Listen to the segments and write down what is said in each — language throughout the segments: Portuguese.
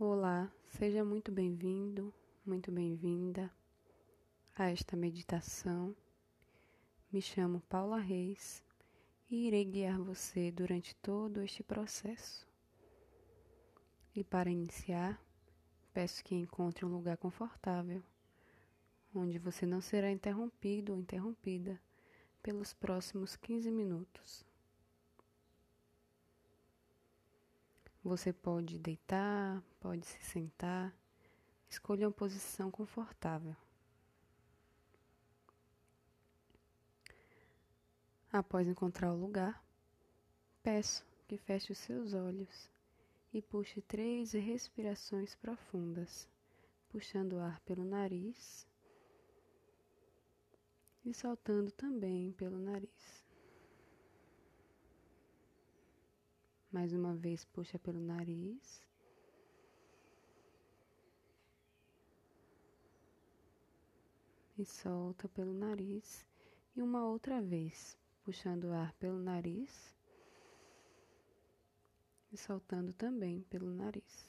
Olá, seja muito bem-vindo, muito bem-vinda a esta meditação. Me chamo Paula Reis e irei guiar você durante todo este processo. E para iniciar, peço que encontre um lugar confortável, onde você não será interrompido ou interrompida pelos próximos 15 minutos. Você pode deitar, pode se sentar, escolha uma posição confortável. Após encontrar o lugar, peço que feche os seus olhos e puxe três respirações profundas, puxando o ar pelo nariz e soltando também pelo nariz. Mais uma vez, puxa pelo nariz. E solta pelo nariz. E uma outra vez, puxando o ar pelo nariz. E soltando também pelo nariz.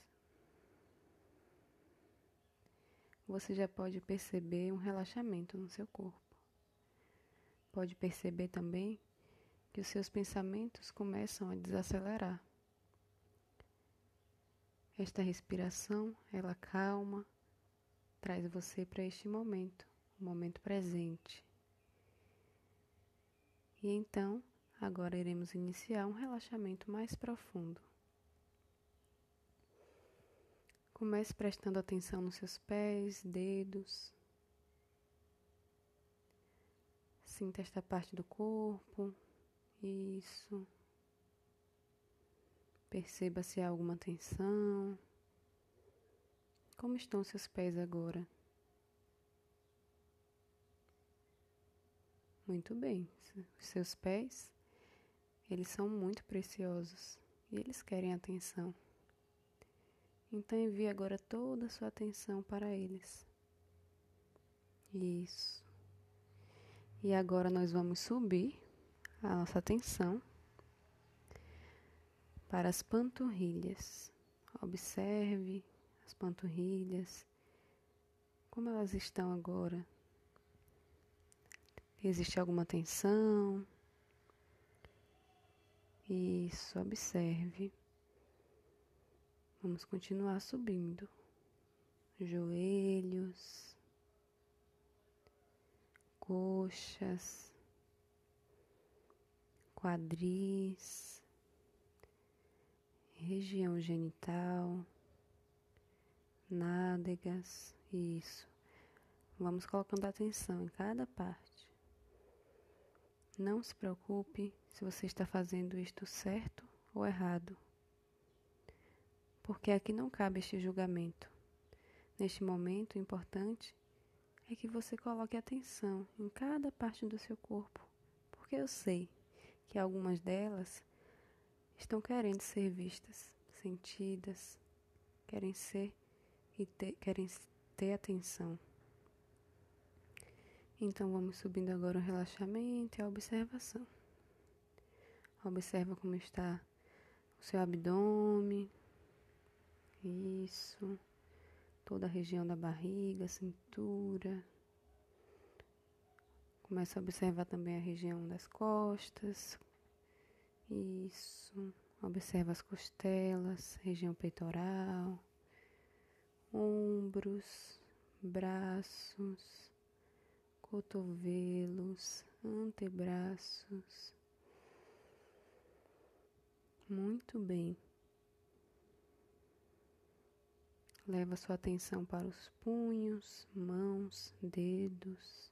Você já pode perceber um relaxamento no seu corpo. Pode perceber também que os seus pensamentos começam a desacelerar. Esta respiração, ela calma, traz você para este momento, o momento presente. E então, agora iremos iniciar um relaxamento mais profundo. Comece prestando atenção nos seus pés, dedos. Sinta esta parte do corpo, isso. Perceba se há alguma tensão. Como estão seus pés agora? Muito bem. Seus pés, eles são muito preciosos e eles querem atenção. Então envie agora toda a sua atenção para eles. Isso. E agora nós vamos subir a nossa atenção para as panturrilhas. Observe as panturrilhas, como elas estão agora. Existe alguma tensão? Isso, observe. Vamos continuar subindo. Joelhos, coxas, quadris, região genital, nádegas, isso. Vamos colocando atenção em cada parte. Não se preocupe se você está fazendo isto certo ou errado, porque aqui não cabe este julgamento. Neste momento, o importante é que você coloque atenção em cada parte do seu corpo, porque eu sei que algumas delas estão querendo ser vistas, sentidas, querem ser e ter, querem ter atenção. Então vamos subindo agora o relaxamento e a observação. Observa como está o seu abdômen. Isso. Toda a região da barriga, cintura, Começa a observar também a região das costas. Isso. Observa as costelas, região peitoral, ombros, braços, cotovelos, antebraços. Muito bem. Leva sua atenção para os punhos, mãos, dedos.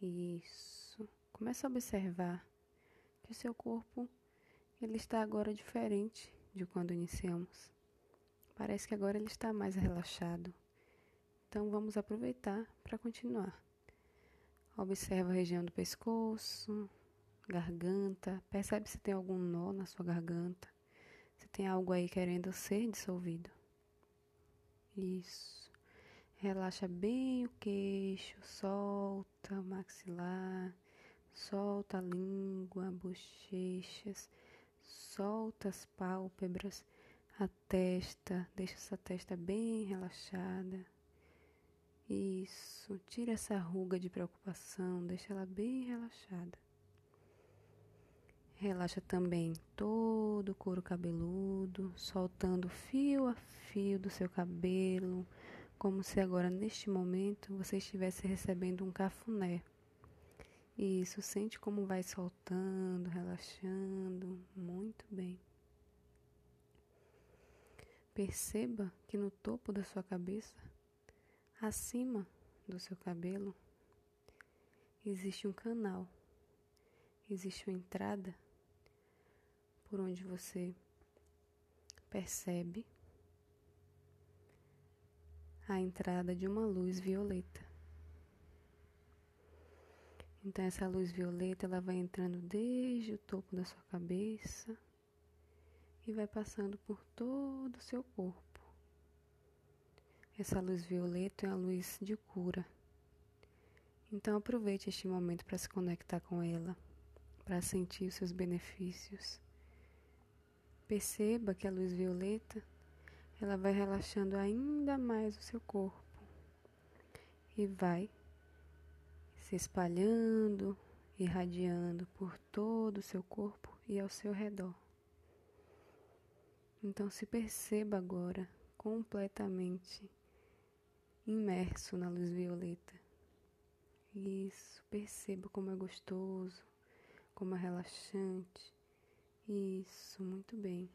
Isso. Começa a observar que o seu corpo ele está agora diferente de quando iniciamos. Parece que agora ele está mais relaxado. Então vamos aproveitar para continuar. Observa a região do pescoço, garganta, percebe se tem algum nó na sua garganta, se tem algo aí querendo ser dissolvido. Isso. Relaxa bem o queixo, solta o maxilar, solta a língua, bochechas, solta as pálpebras, a testa, deixa essa testa bem relaxada. Isso, tira essa ruga de preocupação, deixa ela bem relaxada. Relaxa também todo o couro cabeludo, soltando fio a fio do seu cabelo, como se agora neste momento você estivesse recebendo um cafuné. Isso, sente como vai soltando, relaxando, muito bem. Perceba que no topo da sua cabeça, acima do seu cabelo, existe um canal, existe uma entrada por onde você percebe a entrada de uma luz violeta. Então essa luz violeta ela vai entrando desde o topo da sua cabeça e vai passando por todo o seu corpo. Essa luz violeta é a luz de cura. Então aproveite este momento para se conectar com ela, para sentir os seus benefícios. Perceba que a luz violeta ela vai relaxando ainda mais o seu corpo e vai se espalhando, irradiando por todo o seu corpo e ao seu redor. Então se perceba agora completamente imerso na luz violeta. Isso, perceba como é gostoso, como é relaxante. Isso, muito bem.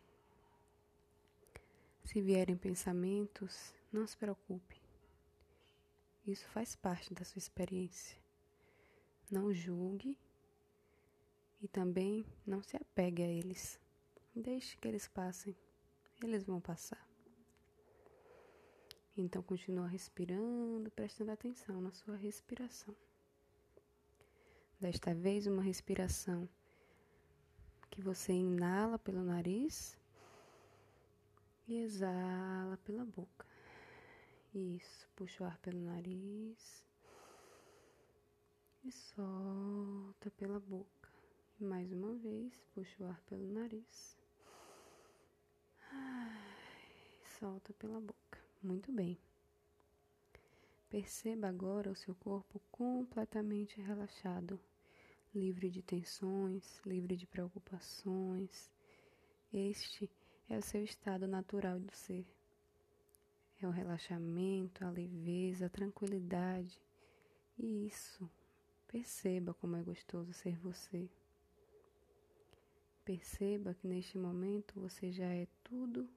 Se vierem pensamentos, não se preocupe. Isso faz parte da sua experiência. Não julgue e também não se apegue a eles. Deixe que eles passem. Eles vão passar. Então continua respirando, prestando atenção na sua respiração. Desta vez uma respiração que você inala pelo nariz e exala pela boca. Isso, puxa o ar pelo nariz e solta pela boca. E mais uma vez, puxa o ar pelo nariz. e solta pela boca. Muito bem. Perceba agora o seu corpo completamente relaxado livre de tensões, livre de preocupações. Este é o seu estado natural do ser. É o relaxamento, a leveza, a tranquilidade. E isso, perceba como é gostoso ser você. Perceba que neste momento você já é tudo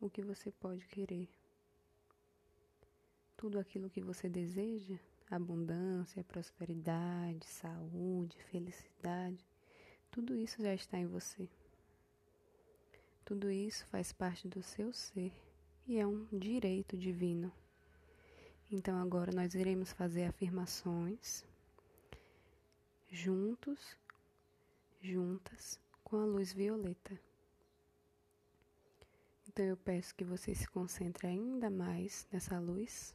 o que você pode querer. Tudo aquilo que você deseja abundância, prosperidade, saúde, felicidade, tudo isso já está em você. Tudo isso faz parte do seu ser e é um direito divino. Então agora nós iremos fazer afirmações juntos, juntas com a luz violeta. Então eu peço que você se concentre ainda mais nessa luz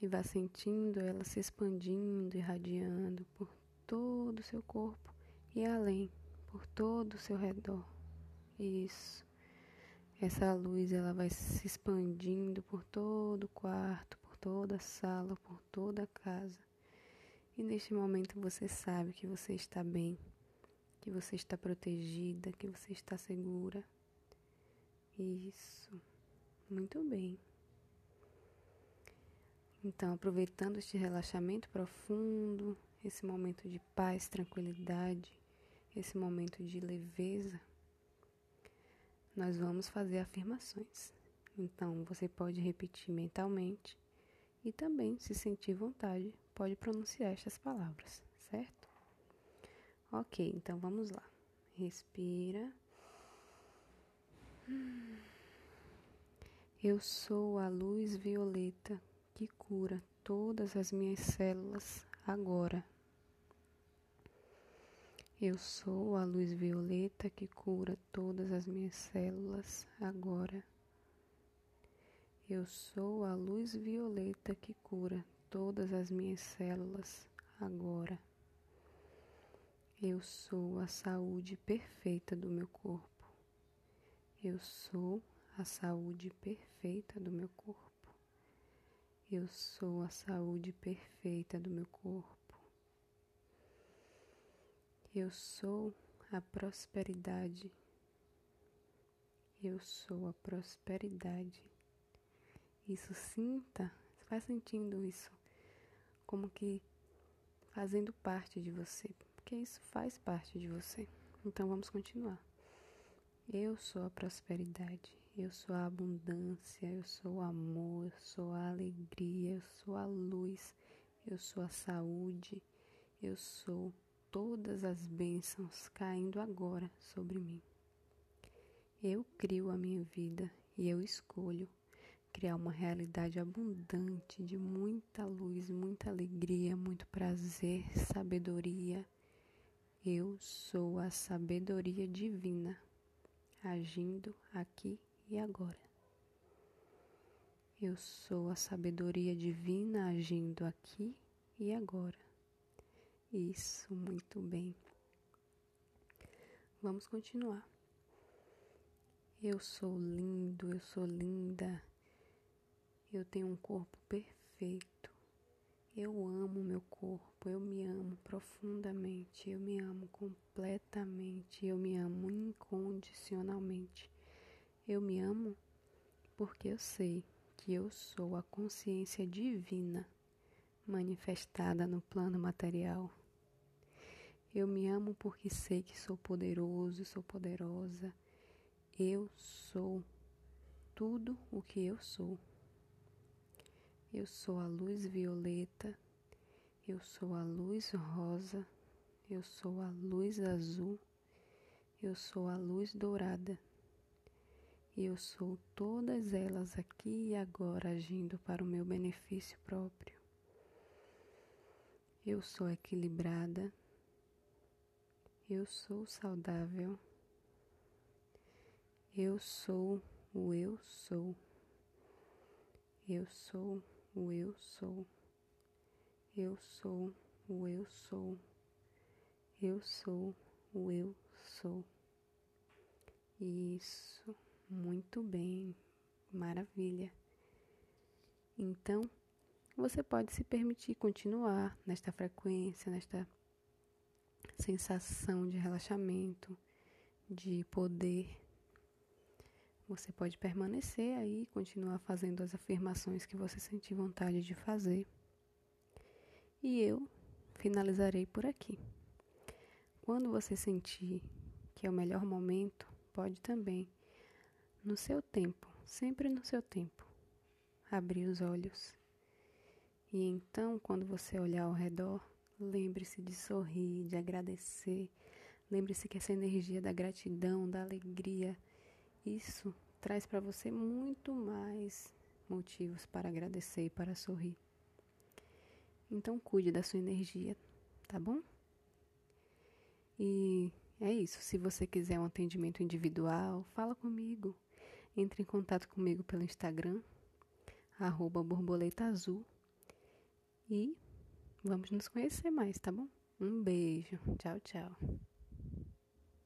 e vá sentindo ela se expandindo, irradiando por todo o seu corpo e além, por todo o seu redor. Isso. Essa luz ela vai se expandindo por todo o quarto, por toda a sala, por toda a casa. E neste momento você sabe que você está bem, que você está protegida, que você está segura. Isso. Muito bem. Então, aproveitando este relaxamento profundo, esse momento de paz, tranquilidade, esse momento de leveza, nós vamos fazer afirmações. Então, você pode repetir mentalmente e também, se sentir vontade, pode pronunciar estas palavras, certo? Ok, então vamos lá. Respira. Eu sou a luz violeta que cura todas as minhas células agora. Eu sou a luz violeta que cura todas as minhas células agora. Eu sou a luz violeta que cura todas as minhas células agora. Eu sou a saúde perfeita do meu corpo. Eu sou a saúde perfeita do meu corpo. Eu sou a saúde perfeita do meu corpo. Eu sou a prosperidade. Eu sou a prosperidade. Isso sinta, vai sentindo isso como que fazendo parte de você, porque isso faz parte de você. Então vamos continuar. Eu sou a prosperidade, eu sou a abundância, eu sou o amor, eu sou a alegria, eu sou a luz, eu sou a saúde, eu sou todas as bênçãos caindo agora sobre mim. Eu crio a minha vida e eu escolho criar uma realidade abundante de muita luz, muita alegria, muito prazer, sabedoria. Eu sou a sabedoria divina agindo aqui e agora. Eu sou a sabedoria divina agindo aqui e agora. Isso, muito bem. Vamos continuar. Eu sou lindo, eu sou linda. Eu tenho um corpo perfeito. Eu amo meu corpo, eu me amo profundamente, eu me amo completamente, eu me amo incondicionalmente. Eu me amo porque eu sei que eu sou a consciência divina manifestada no plano material. Eu me amo porque sei que sou poderoso, sou poderosa. Eu sou tudo o que eu sou. Eu sou a luz violeta, eu sou a luz rosa, eu sou a luz azul, eu sou a luz dourada. Eu sou todas elas aqui e agora agindo para o meu benefício próprio. Eu sou equilibrada. Eu sou saudável. Eu sou o eu sou. Eu sou o eu sou. Eu sou o eu sou. Eu sou o eu sou. Isso, muito bem, maravilha. Então, você pode se permitir continuar nesta frequência, nesta sensação de relaxamento, de poder você pode permanecer aí, continuar fazendo as afirmações que você sentir vontade de fazer. E eu finalizarei por aqui. Quando você sentir que é o melhor momento, pode também, no seu tempo, sempre no seu tempo, abrir os olhos. E então, quando você olhar ao redor, lembre-se de sorrir, de agradecer. Lembre-se que essa energia da gratidão, da alegria, isso traz para você muito mais motivos para agradecer e para sorrir. Então cuide da sua energia, tá bom? E é isso. Se você quiser um atendimento individual, fala comigo. Entre em contato comigo pelo Instagram, borboleta azul. E vamos nos conhecer mais, tá bom? Um beijo. Tchau, tchau.